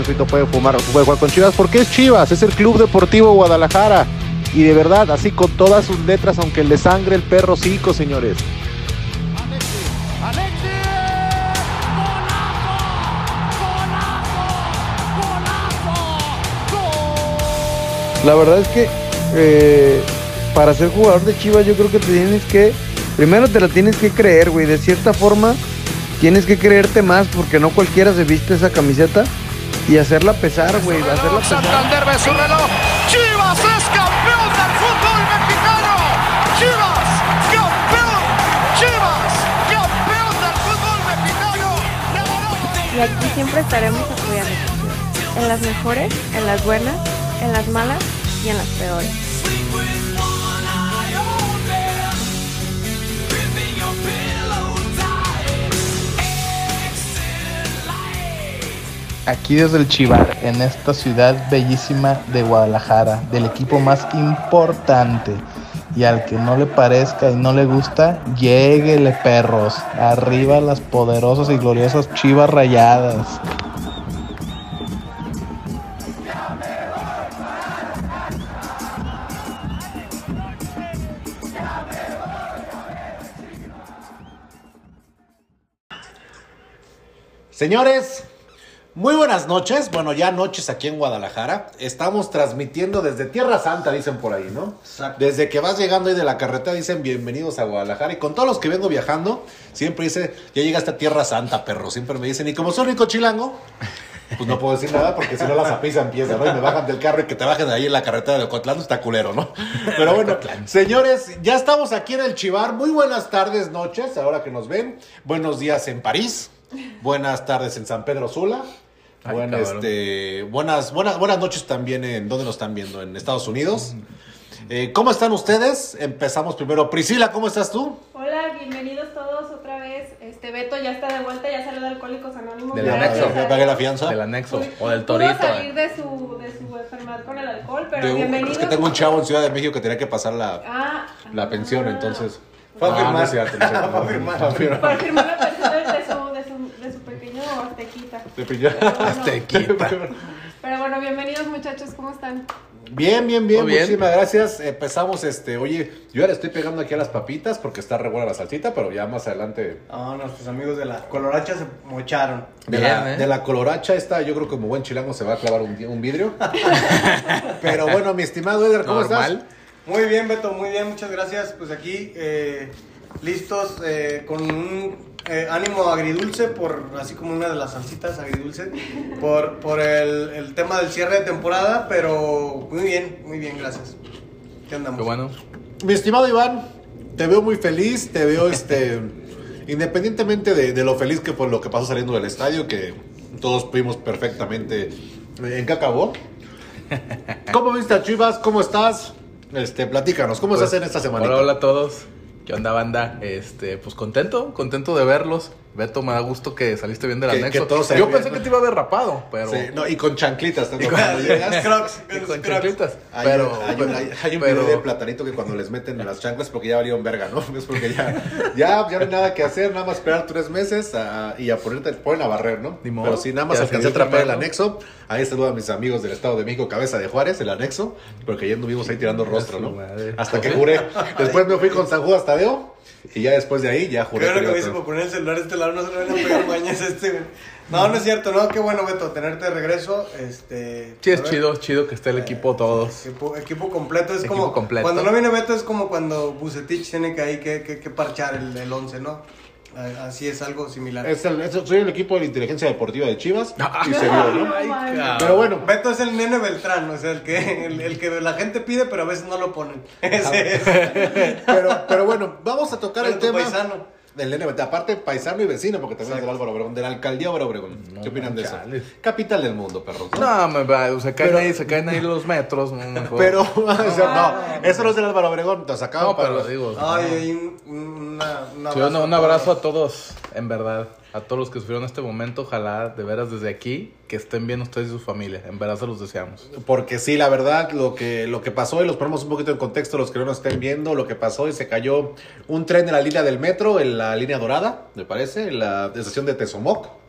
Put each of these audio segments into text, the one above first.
Chofito puede fumar, puede jugar con Chivas, porque es Chivas, es el Club Deportivo Guadalajara. Y de verdad, así con todas sus letras, aunque le sangre el perro cico, señores. La verdad es que eh, para ser jugador de Chivas yo creo que te tienes que, primero te la tienes que creer, güey, de cierta forma tienes que creerte más porque no cualquiera se viste esa camiseta y hacerla pesar, güey, hacerla pesar. Santander ve su reloj. Chivas es campeón del fútbol mexicano. Chivas, campeón. Chivas, campeón del fútbol mexicano. Y aquí siempre estaremos apoyando. En las mejores, en las buenas, en las malas y en las peores. Aquí desde el Chivar, en esta ciudad bellísima de Guadalajara, del equipo más importante. Y al que no le parezca y no le gusta, lléguele perros. Arriba las poderosas y gloriosas chivas rayadas. Señores, muy buenas noches. Bueno, ya noches aquí en Guadalajara. Estamos transmitiendo desde Tierra Santa, dicen por ahí, ¿no? Desde que vas llegando ahí de la carretera, dicen bienvenidos a Guadalajara. Y con todos los que vengo viajando, siempre dice, ya llegaste a Tierra Santa, perro. Siempre me dicen, y como soy rico chilango, pues no puedo decir nada porque si no la zapiza empieza, ¿no? Y me bajan del carro y que te bajen de ahí en la carretera de Ocotlán está culero, ¿no? Pero bueno, señores, ya estamos aquí en el Chivar. Muy buenas tardes, noches, ahora que nos ven. Buenos días en París. Buenas tardes en San Pedro Sula. Ay, Buen, cabrón. este, buenas, buenas, buenas noches también en donde nos están viendo, en Estados Unidos. Eh, ¿Cómo están ustedes? Empezamos primero. Priscila, ¿cómo estás tú? Hola, bienvenidos todos otra vez. Este Beto ya está de vuelta, ya salió de Alcohólicos Anónimos. Del anexo. Ya pagué la fianza. Del anexo Pudo- o del pudo torito. salir de su, de su enfermedad con el alcohol, pero De un- bienvenidos. es que tengo un chavo en Ciudad de México que tenía que pasar la, Ah, la pensión, ah. entonces. Fue a No, firmar. no es cierto, no es cierto. Fue a firmar. Fue a firmar. Por firmar la pensión de, de su, de, su, de su pequeño aztequita. Aztequita. Pero bueno, bienvenidos muchachos, ¿cómo están? Bien, bien, bien, muchísimas gracias. Empezamos, este, oye, yo le estoy pegando aquí a las papitas porque está re buena la salsita, pero ya más adelante No, nuestros amigos de la Coloracha se mocharon. de, Bien, la, ¿eh? de la coloracha esta, yo creo que como buen chilango se va a clavar un, un vidrio. pero bueno, mi estimado Eder, ¿cómo Normal. estás? Muy bien, Beto, muy bien, muchas gracias. Pues aquí eh, listos eh, con un eh, ánimo agridulce, por así como una de las salsitas agridulce, por, por el, el tema del cierre de temporada, pero muy bien, muy bien, gracias. ¿Qué andamos? Qué bueno. Mi estimado Iván, te veo muy feliz, te veo este independientemente de, de lo feliz que por lo que pasó saliendo del estadio, que todos vimos perfectamente en qué acabó. ¿Cómo viste a Chivas? ¿Cómo estás? Este, platícanos, ¿cómo Pues, estás en esta semana? Hola, hola a todos. ¿Qué onda, banda? Este, pues contento, contento de verlos. Beto, me da gusto que saliste bien del Que- anexo. que Yo pensé que te iba a ver rapado, pero. Sí, no, y con chanclitas. tanto Y con- cuando llegas. Crocs, y con Crocs. chanclitas. Hay, pero, hay un, hay- hay un pero- video de platanito que cuando les meten las chanclas porque ya valieron verga, ¿no? Es porque ya, ya, ya no hay nada que hacer, nada más esperar tres meses a- y a ponerte, ponen a barrer, ¿no? Ni modo. Pero sí, nada más alcancé a atrapar el anexo. Ahí saludo a mis amigos del Estado de México, Cabeza de Juárez, el anexo, porque ya anduvimos ahí tirando rostro, ¿no? Hasta que juré. Después me fui con San Judas Tadeo y ya después de ahí ya juré. Bueno que hice por poner el celular a este lado, no se lo van a pegar mañas este, güey. No, no es cierto, no, qué bueno, Beto, tenerte de regreso. Este, Sí, es a ver. chido, chido que esté el equipo todos. Equipo, equipo completo es Equipo como completo. cuando no viene Beto es como cuando Bucetich tiene que ahí que, que, que parchar el, el 11, ¿no? Así es algo similar. Es el- es- soy el equipo de la inteligencia deportiva de Chivas Ah. y se vio, ¿no? Ay, Ay, cabrón. Pero bueno, Beto es el nene Beltrán, o sea, el que, el, el que la gente pide pero a veces no lo ponen. Ese es. pero, pero bueno, vamos a tocar Pero el tema. paisano. Del NBT, aparte paisano y vecino, porque también es del Álvaro Obregón, de la alcaldía Álvaro Obregón. ¿Qué opinan de eso? chales. Capital del mundo, perros. ¿no? No, me va, se caen Pero- ahí, se caen ahí los metros. no, mejor. Pero, o sea, no, eso no es del Álvaro Obregón, te sacaban No, para pero los- digo. Ay, hay un, un- una, un Sí, abrazo todos. a todos, en verdad. A todos los que sufrieron este momento. Ojalá, de veras, desde aquí, que estén bien ustedes y su familia. En verdad se los deseamos. Porque sí, la verdad, lo que, lo que pasó, y los ponemos un poquito en contexto, los que no nos estén viendo, lo que pasó y se cayó un tren de la línea del metro, en la línea dorada, me parece, en la estación de Tezomoc.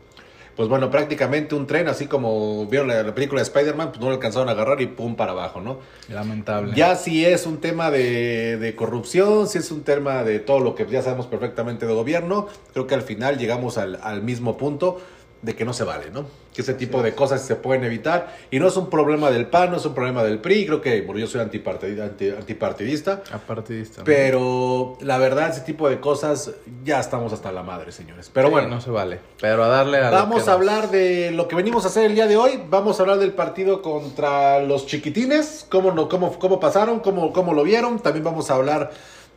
Pues bueno, prácticamente un tren, así como vieron la, la película de Spider-Man, pues no lo alcanzaron a agarrar y pum para abajo, ¿no? Lamentable. Ya si es un tema de, de corrupción, si es un tema de todo lo que ya sabemos perfectamente de gobierno, creo que al final llegamos al, al mismo punto de que no se vale, ¿no? Que ese tipo de cosas se pueden evitar y no es un problema del PAN, no es un problema del PRI, creo que, bueno, yo soy antipartidista, anti- antipartidista Apartidista. pero la verdad ese tipo de cosas ya estamos hasta la madre, señores. Pero Sí, bueno, no se vale. Pero a darle a Vamos a nos- hablar de lo que venimos a hacer el día de hoy. Vamos a hablar del partido contra los chiquitines. Cómo, no, cómo, cómo pasaron, cómo, cómo lo vieron. También vamos a hablar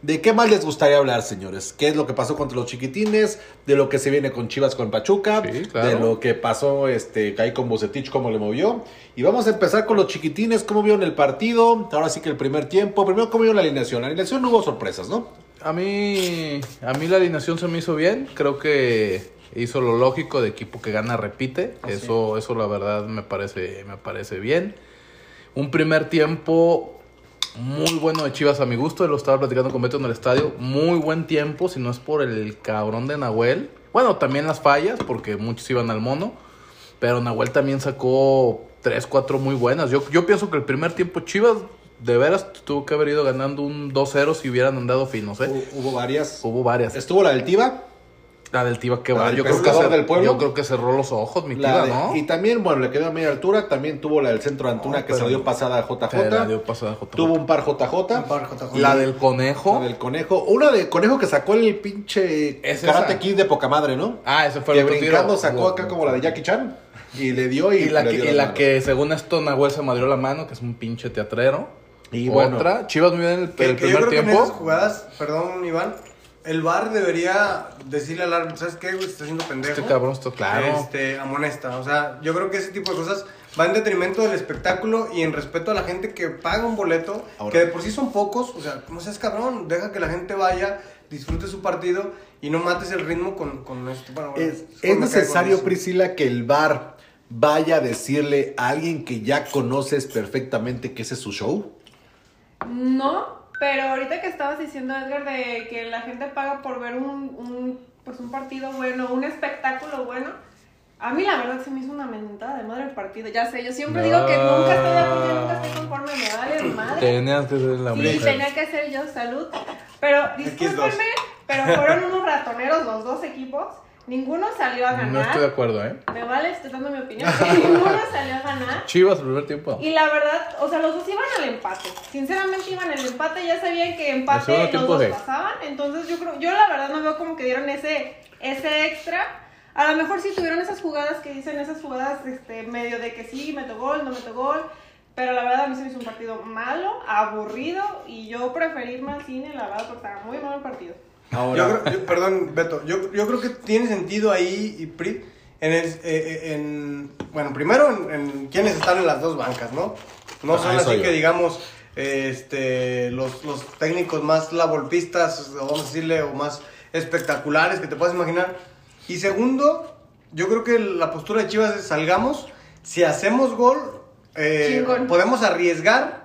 de qué más les gustaría hablar, señores. ¿Qué es lo que pasó contra los chiquitines? De lo que se viene con Chivas con Pachuca. Sí, claro. De lo que pasó este, ahí con Bucetich, cómo le movió. Y vamos a empezar con los chiquitines. ¿Cómo vieron el partido? Ahora sí que el primer tiempo. Primero, ¿cómo vieron la alineación? La alineación no hubo sorpresas, ¿no? A mí, a mí la alineación se me hizo bien. Creo que hizo lo lógico de equipo que gana repite. Eso, eso la verdad me parece, me parece bien. Un primer tiempo muy bueno de Chivas a mi gusto. Lo estaba platicando con Beto en el estadio. Muy buen tiempo, si no es por el cabrón de Nahuel. Bueno, también las fallas, porque muchos iban al mono. Pero Nahuel también sacó 3, 4 muy buenas. Yo, yo pienso que el primer tiempo Chivas de veras tuvo que haber ido ganando un 2-0 si hubieran andado finos, ¿eh? Hubo, hubo varias. Hubo varias. Estuvo la del Tiva. La del Tiva que va. del Yo creo que, pescador cer- del pueblo. yo creo que cerró los ojos, mi de- ¿no? Y también, bueno, le quedó a media altura. También tuvo la del centro de Antuna No, que se la dio pasada a JJ. La dio pasada a JJ. Tuvo un par JJ. Un par JJ. La del conejo. La del conejo. Una de conejo que sacó el pinche Es Karate esa. Kid de poca madre, ¿no? Ah, ese fue que el otro brincando tiro. sacó acá como la de Jackie Chan. Y le dio y, Y la, le que, dio y la que según esto Nahuel se madrió la mano, que es un pinche teatrero. Y bueno. Otra, Chivas muy bien en el, Que, el que yo primer que tiempo. esas jugadas, perdón Iván, el VAR debería decirle al árbitro, ¿sabes qué, güey? Se está haciendo pendejo. Este cabrón está claro. Este, amonesta. O sea, yo creo que ese tipo de cosas va en detrimento del espectáculo y en respeto a la gente que paga un boleto, Ahora. que de por sí son pocos. O sea, no seas cabrón, deja que la gente vaya, disfrute su partido y no mates el ritmo con, con esto. Bueno, bueno, Es, es necesario. Priscila, que el bar vaya a decirle a alguien que ya conoces perfectamente que ese es su show. No, pero ahorita que estabas diciendo, Edgar, de que la gente paga por ver un, un, pues un partido bueno, un espectáculo bueno, a mí la verdad se me hizo una mentada de madre el partido. Ya sé, yo siempre digo que nunca estoy de acuerdo, nunca estoy conforme, me vale madre. Tenías que ser la Sí, mujer. tenía que ser yo, salud. Pero discúlpenme, pero fueron unos ratoneros los dos equipos. Ninguno salió a ganar. No estoy de acuerdo, ¿eh? Me vale, estoy dando mi opinión. Ninguno salió a ganar. Chivas el primer tiempo. Y la verdad, o sea, los dos iban al empate. Sinceramente iban al empate, ya sabían que empate los dos de- pasaban. Entonces yo creo, yo la verdad no veo como que dieron ese, ese extra. A lo mejor sí tuvieron esas jugadas que dicen, esas jugadas este, medio de que sí, meto gol, no meto gol. Pero la verdad a mí se me hizo un partido malo, aburrido. Y yo preferí al cine, la verdad, porque estaba muy malo el partido. Yo creo- yo- perdón, Beto, yo, yo creo que tiene sentido ahí, y Pri, en, el, eh, eh, en- bueno, primero en, en quienes están en las dos bancas, ¿no? No Ah, son así yo. que digamos, este, los, los técnicos más lavolpistas, o vamos a decirle, o más espectaculares que te puedas imaginar. Y segundo, yo creo que la postura de Chivas es salgamos, si hacemos gol, eh, podemos arriesgar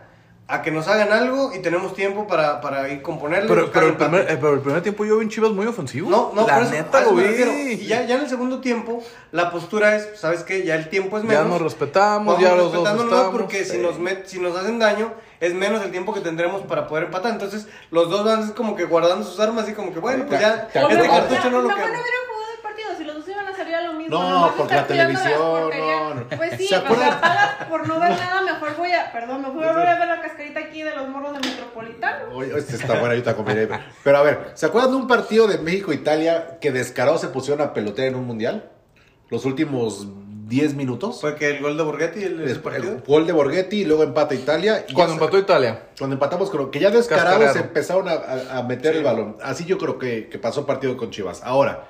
a que nos hagan algo y tenemos tiempo para, para ir componerle. Pero, el primer, eh, pero el primer tiempo yo vi un Chivas muy ofensivo. No, no, la neta eso lo me vi. refiero. Y ya, ya en el segundo tiempo, la postura es, ¿sabes qué? Ya el tiempo es Ya menos. nos respetamos, Vamos ya los dos estamos. porque si nos, met- si nos hacen daño, es menos el tiempo que tendremos para poder empatar. Entonces, los dos van como que guardando sus armas y como que, bueno, pues ya, Te- te- este te- cartucho no lo mejor queda. no hubieran jugado el partido, si los dos iban a salir a lo mismo. No, porque la televisión, no, no. Pues sí, ¿Se o sea, pagas por no ver nada, mejor voy a, perdón, me voy a ver la aquí de los morros de Metropolitano. Oye, este está bueno, ahorita comeré. Pero a ver, ¿se acuerdan de un partido de México-Italia que descarado se pusieron a pelotear en un mundial? Los últimos 10 minutos. Fue que el gol de Borghetti, el, gol de Borghetti y luego empata Italia. y Cuando empató Italia. Cuando empatamos, creo que ya descarados empezaron a, a- a meter el balón. Así yo creo que, que pasó partido con Chivas. Ahora,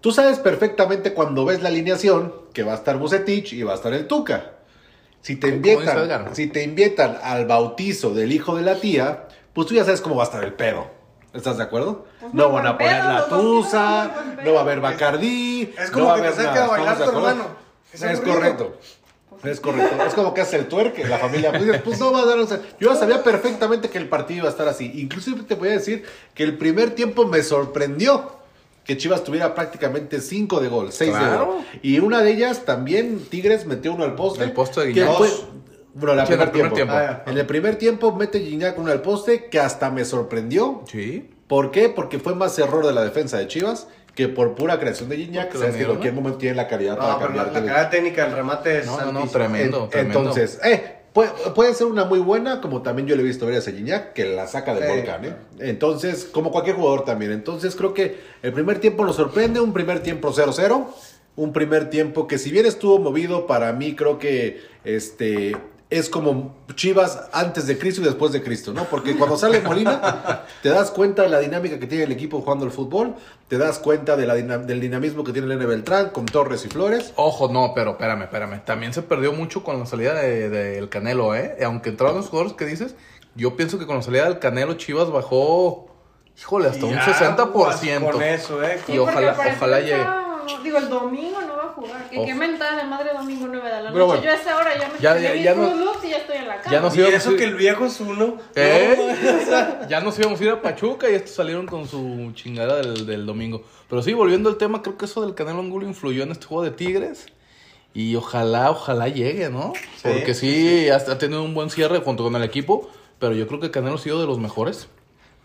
tú sabes perfectamente cuando ves la alineación que va a estar Bucetich y va a estar el Tuca. Si te invitan, Edgar. si te invitan al bautizo del hijo de la tía, pues tú ya sabes cómo va a estar el pedo. ¿Estás de acuerdo? Pues no van a poner la tusa, no va a haber Bacardí. Es no como va a que te a bailar. Es correcto. Es correcto. Es como que hace el tuerque, la familia. Pues, pues no va a dar. o sea, yo ya sabía perfectamente que el partido iba a estar así. Inclusive te voy a decir que el primer tiempo me sorprendió que Chivas tuviera prácticamente 5 de gol, 6 de gol. Y una de ellas también, Tigres metió uno al poste. El poste de Guiñac. Bueno, la primer el primer tiempo. tiempo. Ah. En el primer tiempo mete Gignac uno al poste que hasta me sorprendió. Sí. ¿Por qué? Porque fue más error de la defensa de Chivas que por pura creación de Gignac. Porque Sabes que en cualquier momento tiene la calidad para No, pero la, cambiarte la de- carrera técnica del remate es No, no, no, altísima. tremendo. En- tremendo. Entonces, eh, puede, puede ser una muy buena, como también yo le he visto varias a Gignac, que la saca del volcán, ¿eh? Entonces, como cualquier jugador también. Entonces, creo que el primer tiempo nos sorprende, un primer tiempo 0-0, un primer tiempo que si bien estuvo movido, para mí creo que este es como Chivas antes de Cristo y después de Cristo, ¿no? Porque cuando sale Molina, te das cuenta de la dinámica que tiene el equipo jugando el fútbol, te das cuenta de la del dinamismo que tiene el N. Beltrán con Torres y Flores. Ojo, no, pero espérame, espérame. También se perdió mucho con la salida del de, del Canelo, ¿eh? Aunque entraron los jugadores que dices, yo pienso que con la salida del Canelo Chivas bajó, híjole, hasta un Ya, 60%. Con eso, ¿eh? Y ojalá- ojalá llegue. No- Digo, el domingo no va a jugar. Que qué mentada de madre domingo 9 de la Pero noche. bueno. Yo a esa hora ya me Ya- ya- ya no- y ya estoy en la cama. Ya no Y íbamos eso ir- que el viejo es uno. ¿Eh? ya nos íbamos a ir a Pachuca y estos salieron con su chingada del, del domingo. Pero sí, volviendo al tema, creo que eso del Canelo Angulo influyó en este juego de Tigres. Y ojalá, ojalá llegue, ¿no? Porque sí, ha ha tenido un buen cierre junto con el equipo. Pero yo creo que Canelo ha sido de los mejores.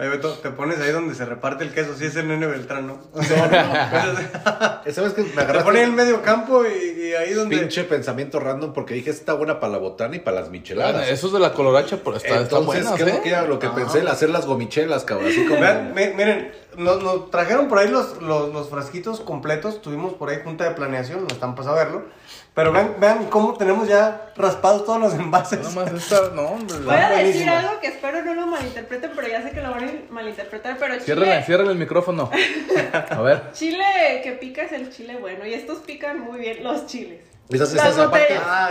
Oye, Beto, te pones ahí donde se reparte el queso. Sí es el nene Beltrán, ¿no? ¿Sabes que me te agarraste? pone en el medio campo y, y ahí donde... Pinche pensamiento random porque dije, está buena para la botana y para las micheladas. Eso es de la coloracha, pero está, está Entonces, creo ¿eh? que era lo que pensé, el hacer las gomichelas, cabrón. Así como... Vean, mi- miren, nos, nos trajeron por ahí los, los, los frasquitos completos. Tuvimos por ahí junta de planeación, no están pasando a verlo. Pero vean, vean cómo tenemos ya raspados todos los envases. Nada más esta, no, hombre. Voy a decir algo que espero no lo malinterpreten, pero ya sé que lo van a malinterpretar. Pero Ciérrale, chile, ciérrale el micrófono. A ver. chile que pica es el chile bueno. Y estos pican muy bien los chiles. Esas, Las esas. Ah,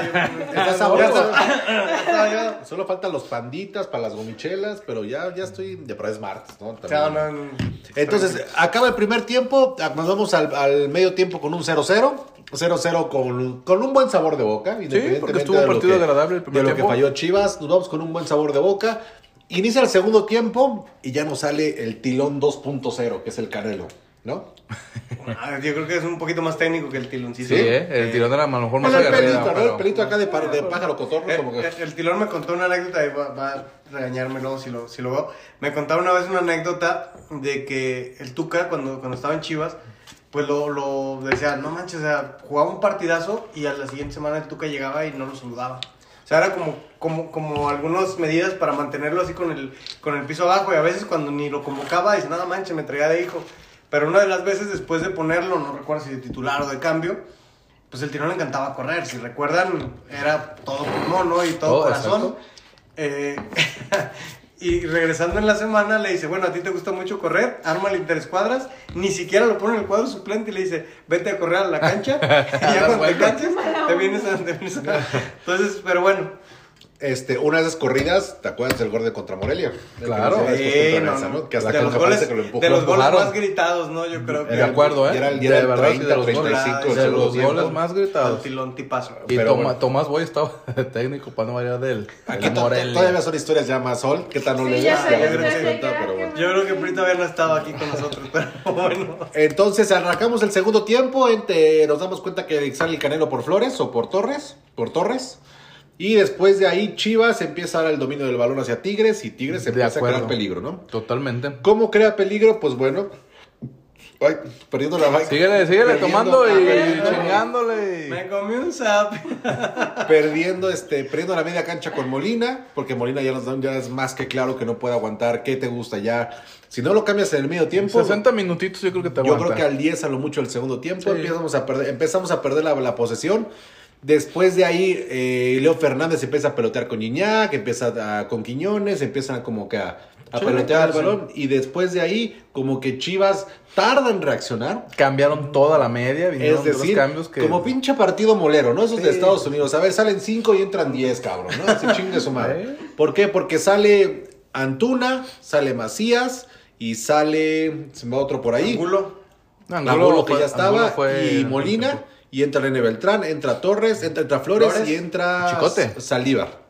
yo... Solo faltan los panditas para las gomichelas, pero ya, ya estoy, ya pero es martes, ¿no? También. Entonces, acaba el primer tiempo, nos vamos al, al medio tiempo con un 0-0. 0-0 con, con un buen sabor de boca. independientemente porque estuvo de un partido que- agradable el primer De lo tiempo. que falló Chivas, nos vamos con un buen sabor de boca. Inicia el segundo tiempo y ya nos sale el tilón 2.0, que es el Canelo, ¿no? Ah, yo creo que es un poquito más técnico que el tiloncito. Sí, ¿eh? El tirón era a lo mejor más Bueno, el aguerrido, pelito, ¿no? pero- El pelito acá de, par- de pájaro cotorro, Eh, como que... eh, el tilón me contó una anécdota y va, va a regañarme luego si lo, si lo veo. Me contaba una vez una anécdota de que el Tuca, cuando, cuando estaba en Chivas, pues lo, lo decía, no manches, o sea, jugaba un partidazo y a la siguiente semana el Tuca llegaba y no lo saludaba. O sea, era como, como, como algunas medidas para mantenerlo así con el, con el piso abajo y a veces cuando ni lo convocaba, dice, nada manches, me traía de hijo. Pero una de las veces después de ponerlo, no recuerdo si de titular o de cambio, pues el tirón le encantaba correr. Si recuerdan, era todo pulmón, ¿no? Y todo, Todo, corazón. Eh, y regresando en la semana le dice, bueno, a ti te gusta mucho correr, arma el interescuadras, ni siquiera lo pone en el cuadro suplente y le dice, vete a correr a la cancha y ya cuando te canches, te vienes a... te vienes a- Entonces, pero bueno. Este, una de esas corridas, ¿te acuerdas del gol de contra Morelia? Claro. Que no, Que hasta de, que los goles, que lo empujó. de los Lo goles más gritados, ¿no? Yo creo que... De acuerdo, ¿eh? Era el- y de verdad, sí, 30, de los 35 goles, de los más El gritados. tilón tipazo. Y Pero Toma- bueno. Tomás Boy estaba de técnico para no variar del, Aquí del to- to- Morelia. todavía son historias ya más sol. ¿Qué tal no Sí, le ya sé, pero bueno. Yo creo que Pri todavía no estaba aquí con nosotros, pero bueno. Entonces arrancamos el segundo tiempo, entre, nos damos cuenta que sale el Canelo por Flores o por Torres, por Torres. Y después de ahí Chivas empieza a dar el dominio del balón hacia Tigres y Tigres empieza a crear peligro, ¿no? Totalmente. ¿Cómo crea peligro? Pues bueno, ay, perdiendo la Síguele, síguele perdiendo- tomando y perdiendo- chingándole. Me comí un zap. perdiendo este perdiendo la media cancha con Molina porque Molina ya nos da ya es más que claro que no puede aguantar qué te gusta ya si no lo cambias en el medio tiempo 60 minutitos yo creo que te yo aguanta. creo que al 10 a lo mucho el segundo tiempo Sí. empezamos a perder empezamos a perder la, la posesión después de ahí eh, Leo Fernández empieza a pelotear con Iñak empieza a- con Quiñones empiezan como que a, a Sí, pelotear el sí. balón y después de ahí como que Chivas tarda en reaccionar Cambiaron toda la media, vinieron es decir, cambios que... como pinche partido molero, ¿no? Esos de. Estados Unidos. A ver, salen 5 y entran 10, cabrón, ¿no? Se chingue su madre. ¿Eh? ¿Por qué? Porque sale Antuna, sale Macías y sale. Se me va otro por ahí. Angulo. Angulo, que fue- ya Angulo estaba. fue y Molina. tiempo. Y entra René Beltrán, entra Torres, entra, entra Flores, Flores. y entra Chicote. Saldívar.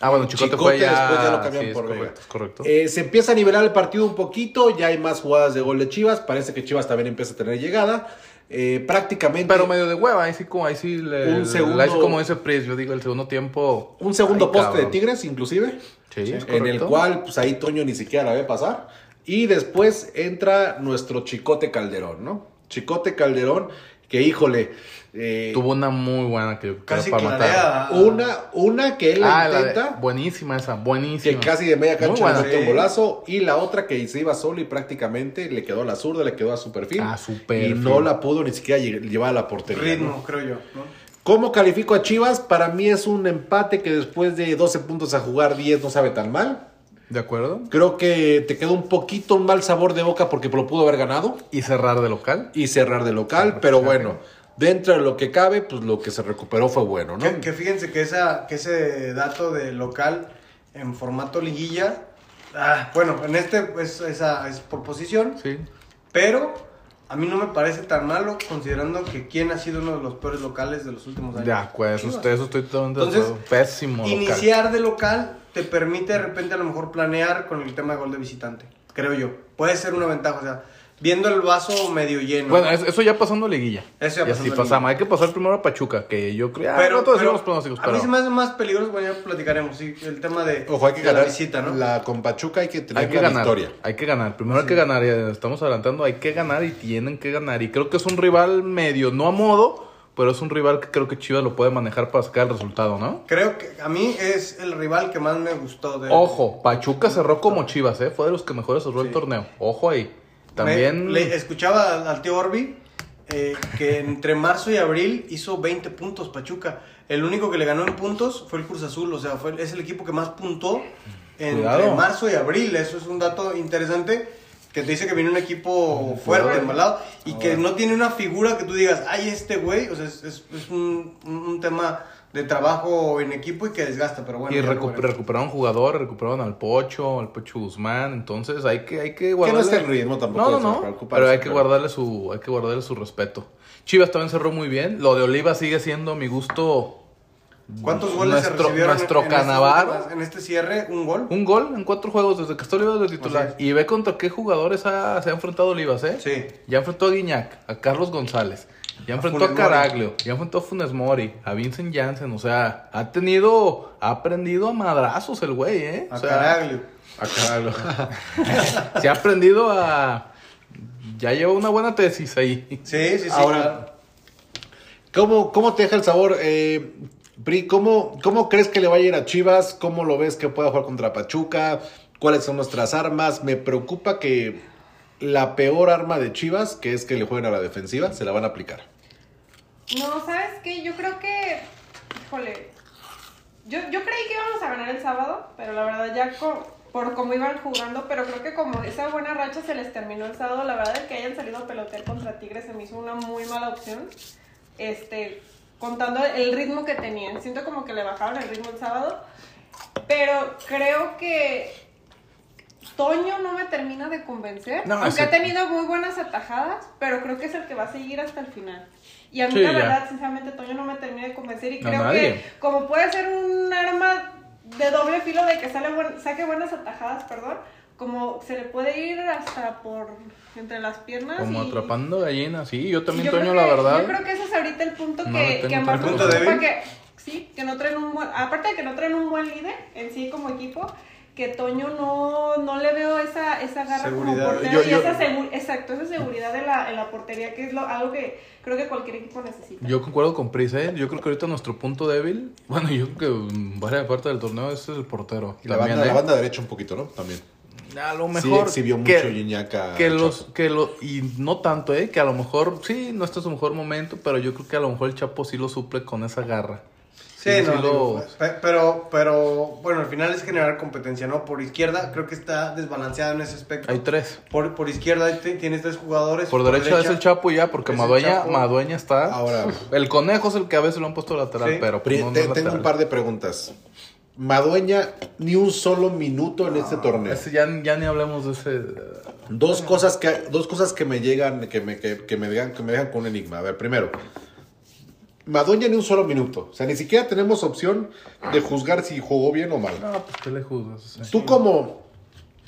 Ah, bueno, Chicote, fue ya... después ya lo sí, por correcto, correcto. Eh, se empieza a nivelar el partido un poquito, ya hay más jugadas de gol de Chivas, parece que Chivas también empieza a tener llegada. Eh, prácticamente Pero medio de hueva, ahí sí como, ahí sí le, Un segundo- le como ese Pris, yo digo, el segundo tiempo. un segundo Ay, poste cabrón. de Tigres, inclusive. Sí, en el cual pues ahí Toño ni siquiera la ve pasar. Y después entra nuestro Chicote Calderón, ¿no? Chicote Calderón, que híjole, eh, Tuvo una muy buena que que Casi para matar. clarea. una, una que él Ah, de- intenta, buenísima esa, que buenísima. casi de media cancha mete un golazo, y la otra que se iba solo y prácticamente le quedó a la zurda, le quedó a su perfil. A su Y perfil. no la pudo ni siquiera lle- llevar a la portería. ¿no? Ritmo, creo yo. ¿no? ¿Cómo califico a Chivas? Para mí es un empate que después de 12 puntos a jugar 10 no sabe tan mal. ¿De acuerdo? Creo que te quedó un poquito un mal sabor de boca porque lo pudo haber ganado Y cerrar de local. y cerrar de local, pero bueno, dentro de lo que cabe, pues lo que se recuperó fue bueno, ¿no? Que, que fíjense que, esa, que ese dato de local en formato liguilla, ah, bueno, en este pues, esa es por posición, Sí. pero a mí no me parece tan malo considerando que quién ha sido uno de los peores locales de los últimos años. De acuerdo, Chivas. usted, eso estoy totalmente de Entonces, acuerdo. Pésimo local. Iniciar de local te permite de repente a lo mejor planear con el tema de gol de visitante, creo yo. Puede ser una ventaja, o sea, viendo el vaso medio lleno. Bueno, es- eso ya pasando liguilla. Eso ya y pasando así pasamos. Hay que pasar primero a Pachuca, que yo creo. pero, no todos pero decimos pronósticos, a pero. mí se me hace más peligroso, bueno, ya platicaremos, sí, el tema de, Ojo, hay que de la ganar visita, ¿no? La con Pachuca hay que tener Hay que la ganar. victoria. Hay que ganar. Primero hay que ganar. Ya estamos adelantando. Hay que ganar y tienen que ganar. Y creo que es un rival medio, no a modo, pero es un rival que creo que Chivas lo puede manejar para sacar el resultado, ¿no? Creo que a mí es el rival que más me gustó. De, Ojo, Pachuca cerró como Chivas, ¿eh? Fue de los que mejor cerró el torneo. Ojo ahí. También. Me- le escuchaba al, al tío Orbi eh, que entre marzo y abril hizo 20 puntos Pachuca. El único que le ganó en puntos fue el Cruz Azul. O sea, fue, es el equipo que más puntó entre Cuidado. marzo y abril. Eso es un dato interesante que te dice que viene un equipo fuerte, embalado y que no tiene una figura que tú digas, ay, este güey. O sea, es, es- es un, un- tema de trabajo en equipo y que desgasta. Pero bueno, y recu- recuperaron jugadores, recuperaron al Pocho, al Pocho Guzmán, entonces hay que, hay que Que no guardarle... esté en ritmo tampoco. No, no, no, pero hay que guardarle su, hay que guardarle su respeto. Chivas también cerró muy bien, lo de Oliva sigue siendo mi gusto ¿Cuántos goles nuestro, se recibieron nuestro en, Canavaro. últimas- en este cierre? ¿Un gol? Un gol en cuatro juegos desde que está Olivas de titular. Y ve contra qué jugadores ha- se ha enfrentado Olivas, ¿eh? Sí. Ya enfrentó a Guiñac, a Carlos González, ya enfrentó a. Caraglio, ya enfrentó a Funes Mori, a Vincent Janssen. O sea, ha tenido, ha aprendido a madrazos el güey, ¿eh? A sea, Caraglio. A Caraglio. se ha aprendido a. Ya lleva una buena tesis ahí. Sí, sí, sí. Ahora. ¿Cómo, ¿Cómo te deja el sabor? Eh, Pri, ¿cómo, ¿cómo crees que le va a ir a Chivas? ¿Cómo lo ves que pueda jugar contra Pachuca? ¿Cuáles son nuestras armas? Me preocupa que la peor arma de Chivas, que es que le jueguen a la defensiva, se la van a aplicar. No, ¿sabes qué? Yo creo que. Híjole. Yo, yo creí que íbamos a ganar el sábado, pero la verdad ya por cómo iban jugando, pero creo que como esa buena racha se les terminó el sábado, la verdad el que hayan salido a pelotear contra Tigres se me hizo una muy mala opción. Este, contando el ritmo que tenían. Siento como que le bajaron el ritmo el sábado, pero creo que Toño no me termina de convencer. No, aunque ha tenido muy buenas atajadas, pero creo que es el que va a seguir hasta el final. Y a mí Sí, la ya. verdad, sinceramente, Toño no me termina de convencer y A creo nadie. que como puede ser un arma de doble filo de que sale buen- saque buenas atajadas, perdón, como se le puede ir hasta por entre las piernas. Como y- atrapando gallinas, sí. Yo también, yo Toño, creo la que- verdad. Yo creo que ese es ahorita el punto No que, que me punto débil. que sí, que no traen un buen, aparte de que no traen un buen líder en sí como equipo, que Toño no, no le veo esa, esa garra Seguridad. como portero Yo- y esa segu- exacto, esa seguridad en la, en la portería que es lo, algo que creo que cualquier equipo necesita. Yo concuerdo con Prisa, ¿eh? Yo creo que ahorita nuestro punto débil, bueno, yo creo que varias parte del torneo es el portero. Y la También, banda, ¿eh? la banda derecha un poquito, ¿no? También. A lo Sí mejor. exhibió mucho que, Gignac que los, Chapo. que lo, y no tanto, ¿eh? Que a lo mejor, sí, no este es su mejor momento, pero yo creo que a lo mejor el Chapo sí lo suple con esa garra. Sí, no, lo- digo, pe- pero, pero, bueno, al final es generar competencia, ¿no? Por izquierda creo que está desbalanceado en ese aspecto. Hay tres. Por, por izquierda tienes tres jugadores. Por derecha, es el Chapo ya, porque Madueña, Chapo. Madueña está. Ahora, El conejo es el que a veces lo han puesto lateral, Sí. pero no, no te- lateral. tengo un par de preguntas. Madueña, ni un solo minuto en este torneo. Ese ya, ya ni hablemos de ese. Dos cosas que dos cosas que me llegan, que me, que, que me dejan, que me dejan con un enigma. A ver, primero, Madueña ni un solo minuto. O sea, ni siquiera tenemos opción de juzgar si jugó bien o mal. No, pues ¿qué le juzgas? O sea, Tú como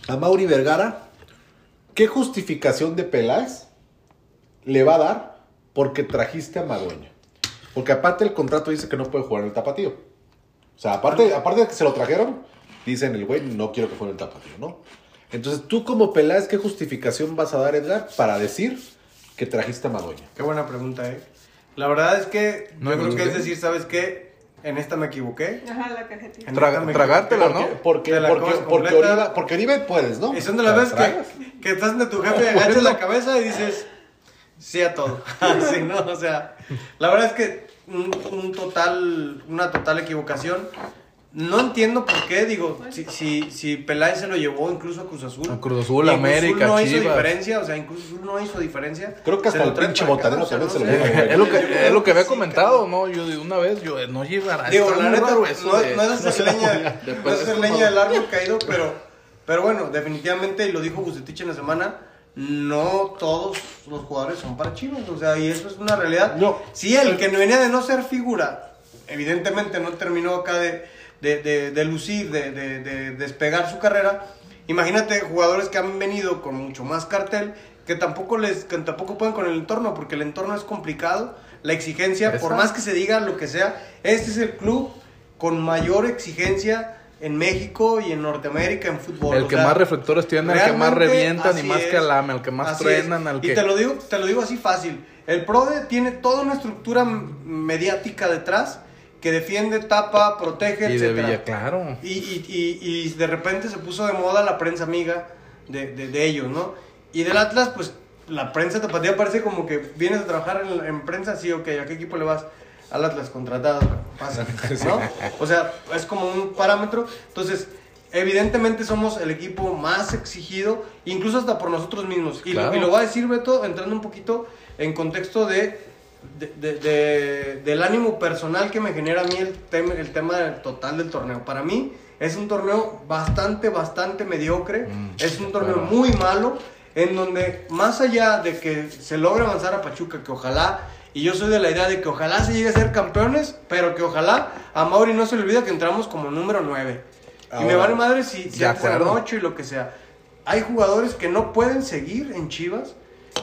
a Mauri Vergara, ¿qué justificación de Peláez le va a dar porque trajiste a Madueña? Porque aparte el contrato dice que no puede jugar en el tapatío. O sea, aparte, aparte de que se lo trajeron, dicen el güey, no quiero que en el tapatío, ¿no? Entonces, tú como Peláez, ¿qué justificación vas a dar, Edgar, para decir que trajiste a Madueña? Qué buena pregunta, ¿eh? La verdad es que No, yo creo no, que es decir, ¿sabes qué? En esta me equivoqué. Ajá, la cajetilla. Me tragártela. ¿no? Porque, porque, porque. Oribe, porque Oribe puedes, ¿no? Y son de las ¿Te veces que, que estás de tu jefe y agachas la cabeza y dices sí a todo. sí, ¿no? O sea, la verdad es que un, un total, una total equivocación. No entiendo por qué, digo, si, si, si Peláez se lo llevó incluso a Cruz Azul. A Cruz Azul, y América, no hizo Chivas. diferencia, o sea, Cruz Azul no hizo diferencia. Creo que hasta el pinche botanero también se no lo güey. Es lo que, es lo que había Sí, comentado, ¿no? Yo de una vez, yo no llevará. Digo, la neta, no, eso no, de- es hacer leña, no es de leña no. del árbol caído, pero, pero bueno, definitivamente, y lo dijo Bucetich en la semana, no todos los jugadores son para Chivas, o sea, y eso es una realidad. No. Si el que venía de no ser figura, evidentemente no terminó acá de, de, de- de lucir, de, de- de despegar su carrera, imagínate jugadores que han venido con mucho más cartel, que tampoco, les, que tampoco pueden con el entorno, porque el entorno es complicado, la exigencia, por más que se diga lo que sea, este es el club con mayor exigencia en México y en Norteamérica en fútbol. El o que sea, más reflectores tiene, el que más revientan y más es, el que más truenan, al Y que... te lo digo, te lo digo así fácil. El PRODE tiene toda una estructura mediática detrás que defiende, tapa, protege, Y de etcétera. Y, y, y, y de repente se puso de moda la prensa amiga de, de, de ellos, ¿no? Y del Atlas, pues la prensa tapatía parece como que vienes a trabajar en, en prensa, sí, ok, ¿a qué equipo le vas? Al Atlas contratado, pasa, ¿no? O sea, es como un parámetro. Entonces, evidentemente somos el equipo más exigido, incluso hasta por nosotros mismos. Y, lo, Claro. y lo voy a decir, Beto, entrando un poquito en contexto de, de- de- de- del ánimo personal que me genera a mí el, tema el tema del total del torneo. Para mí es un torneo bastante, bastante mediocre. es un torneo claro. muy malo, en donde más allá de que se logre avanzar a Pachuca, que ojalá, y yo soy de la idea de que ojalá se llegue a ser campeones, pero que ojalá a Mauri no se le olvide que entramos como número 9. y me vale madre si, si acuerdo. 8 y lo que sea. Hay jugadores que no pueden seguir en Chivas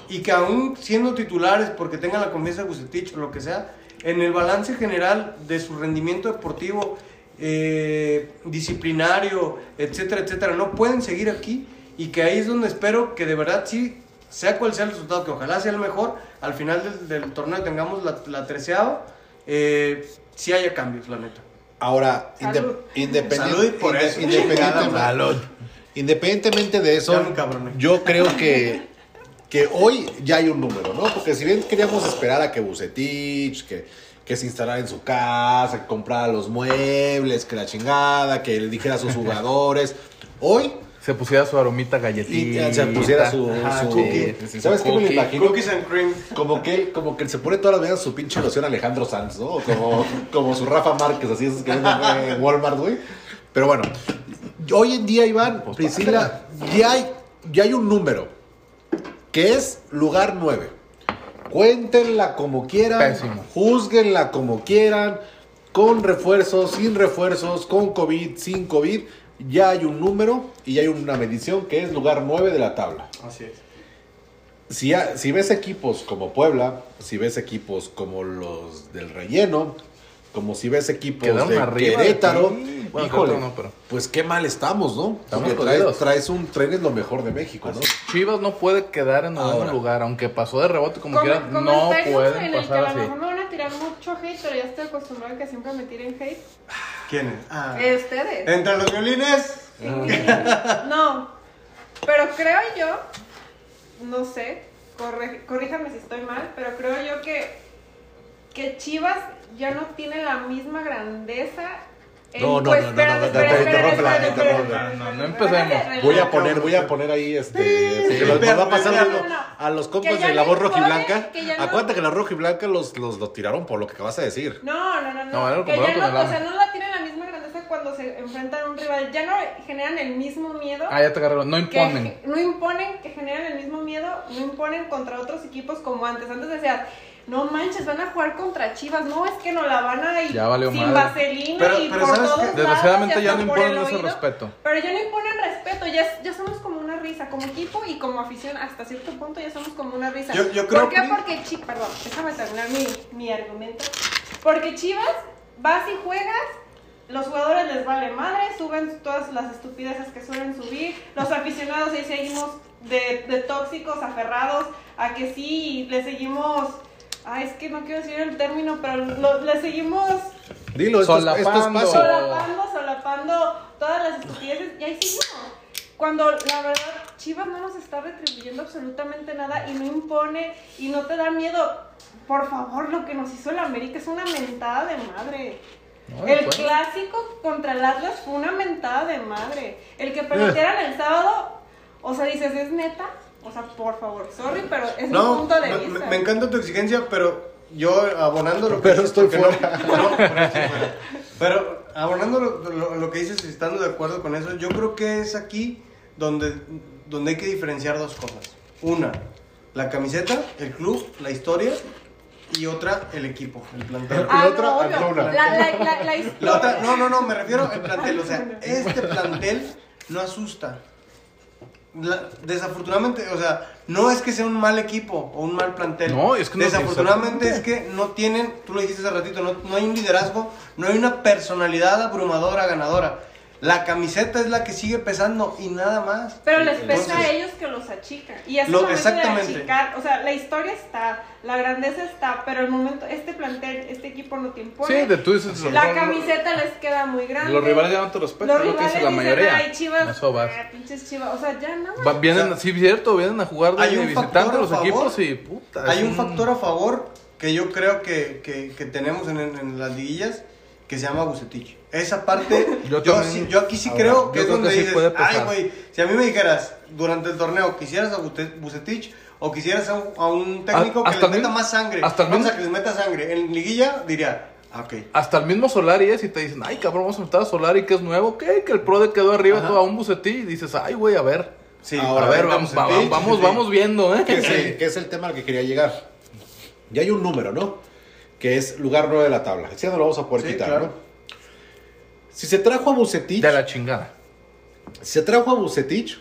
y que aún siendo titulares porque tengan la confianza de Bucetich o lo que sea, en el balance general de su rendimiento deportivo, eh, disciplinario, etcétera, etcétera, no pueden seguir aquí y que ahí es donde espero que de verdad sí, sea cual sea el resultado, que ojalá sea el mejor, al final del, del torneo tengamos la, la treceava, eh, sí haya cambios, la neta. Ahora, Salud. inde- Salud y independente, por eso, independientemente, independientemente de eso, yo creo que, que hoy ya hay un número, ¿no? Porque si bien queríamos esperar a que Bucetich, que, que se instalara en su casa, que comprara los muebles, que la chingada, que le dijera a sus jugadores, hoy Se pusiera su aromita y galletita. se pusiera su, Ajá, su- cookie. Sí, ¿Sabes qué me lo imagino? Cookies and cream. Como que, él- como que se pone todas las mañanas su pinche loción Alejandro Sanz, ¿no? Como, como su Rafa Márquez, así esos que venden en Walmart, güey. Pero bueno, hoy en día, Iván, Pues, Priscila, ya hay, ya hay un número, que es lugar 9. Cuéntenla como quieran, Pésimo. juzguenla como quieran, con refuerzos, sin refuerzos, con COVID, sin COVID. Ya hay un número y ya hay una medición que es lugar 9 de la tabla Así es. si, ha- si ves equipos como Puebla, si ves equipos como los del relleno, como si ves equipos Quedaron de de Querétaro, ti. Bueno, híjole, no, pero- pues qué mal estamos, ¿no? Estamos traes, traes un tren es lo mejor de México, ¿no? Chivas no puede quedar en Ahora. lugar, aunque pasó de rebote como, Como, quiera, como no pueden pasar a así. lo mejor me van a tirar mucho hate, pero ya estoy acostumbrado a que siempre me tiren hate. ¿Quién es? Ah. Eh, ustedes. Entre los violines. No, pero creo yo, no sé, corre- corríjame si estoy mal, pero creo yo que, que Chivas ya no tiene la misma grandeza. No, no, pues, no, no, no, no, No, empecemos. Voy a poner, voy a poner ahí este. Va a pasar a los compas de la voz que ya no- Acuérdate que la rojiblanca los, los, los tiraron por lo que acabas de decir. No, no, no, no. Que ya no, o sea, no la tienen la misma grandeza cuando se enfrentan a un rival. Ya no generan el mismo miedo. Ah, ya te agarraron. No imponen. no imponen, que generan el mismo miedo, no imponen contra otros equipos como antes. Antes decías, no manches, van a jugar contra Chivas. No, es que no la van a ir Ya valió sin madre. vaselina Pero- y pero por ¿sabes todos lados. Desgraciadamente ya no imponen ese oído. respeto. Pero ya no imponen respeto, ya, ya somos como una risa, como equipo y como afición, hasta cierto punto ya somos como una risa. Yo- yo creo ¿Por qué? que- Porque Chivas, perdón, déjame terminar mi, mi argumento. Porque Chivas, vas y juegas, los jugadores les vale madre, suben todas las estupideces que suelen subir, los aficionados ahí seguimos de, de tóxicos, aferrados, a que sí, le seguimos... Ay, es que no quiero decir el término, pero lo- le seguimos Dilo, esto, es- esto es Solapando. solapando, solapando todas las estupideces y ahí seguimos. Cuando la verdad Chivas no nos está retribuyendo absolutamente nada y no impone y no te da miedo. Por favor, lo que nos hizo el América es una mentada de madre. No, el clásico contra el Atlas fue una mentada de madre. El que permitieran el sábado, o sea, dices, ¿es neta? O sea, por favor, sorry, pero es mi No, punto de me, vista. me encanta tu exigencia, pero yo abonando lo que Pero dices, estoy porque no- fuera. no, pero fuera. Abonando lo, lo- lo que dices y estando de acuerdo con eso, yo creo que es aquí donde, donde hay que diferenciar dos cosas. Una, la camiseta, el club, la historia, y otra, el equipo, el plantel. Ah, Y otra, no, obvio. La, la, la, la historia. La otra, no, no, no, me refiero al plantel. O sea, este plantel no asusta. La- desafortunadamente, o sea, no es que sea un mal equipo o un mal plantel. No, es que no- Desafortunadamente es que no tienen, tú lo dijiste hace ratito, no, no hay un liderazgo, no hay una personalidad abrumadora, ganadora. La camiseta es la que sigue pesando y nada más. Pero les pesa Entonces, a ellos que los achican. Y es Lo- momento de exactamente. achicar. O sea, la historia está, la grandeza está, pero el momento, este plantel, este equipo no te impone. Sí, de tú dices. La camiseta les queda muy grande. Los rivales ya no te respetan, Los es lo que rivales dice la mayoría. Ay, chivas, Eso vas. ah, pinches chivas. O sea, ya nada. Va- vienen, O sea, sí, cierto, vienen a jugar de hay un visitante factor a los favor, equipos y puta. Hay es un factor a favor que yo creo que, que, que tenemos en, en las liguillas que se llama Bucetich. Esa parte, Yo yo, también- sí- yo aquí sí Ahora, creo que es donde que sí dices, ay güey, si a mí me dijeras durante el torneo quisieras a Bucetich o quisieras a un, a un técnico A- que hasta les meta más sangre, hasta el vamos mismo- a que les meta sangre. En liguilla diría, ah, ok. Hasta el mismo Solari es y te dicen, ay cabrón, vamos a meter a Solari que es nuevo, ¿qué? Que el pro de quedó arriba todo a un bucetí y dices, ay güey, a ver. Sí, Ahora, a ver, vamos, vamos, sí. vamos viendo, ¿eh? que es, el, que es el tema al que quería llegar. Ya hay un número, ¿no? Que es lugar 9 de la tabla. Ese ya no lo vamos a poder Sí, quitar, claro. ¿no? Si se trajo a Bucetich, De la chingada. si se trajo a Bucetich,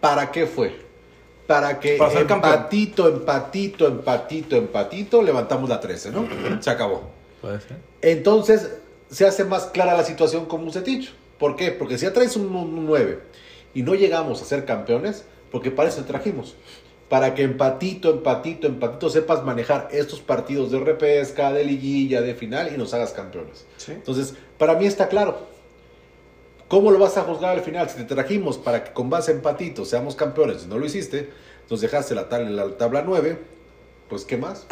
¿para qué fue? Para que Para empatito, empatito, empatito, empatito, levantamos la 13, ¿no? Se acabó. Puede ser. Entonces se hace más clara la situación con Bucetich. ¿Por qué? Porque si ya traes un, un 9 y no llegamos a ser campeones, porque para eso te trajimos. Para que empatito, empatito, empatito sepas manejar estos partidos de repesca, de liguilla, de final y nos hagas campeones. Sí. Entonces, para mí está claro. ¿Cómo lo vas a juzgar al final? Si te trajimos para que con base empatito seamos campeones y no lo hiciste, nos dejaste la, tabla, la tabla 9, pues ¿qué más?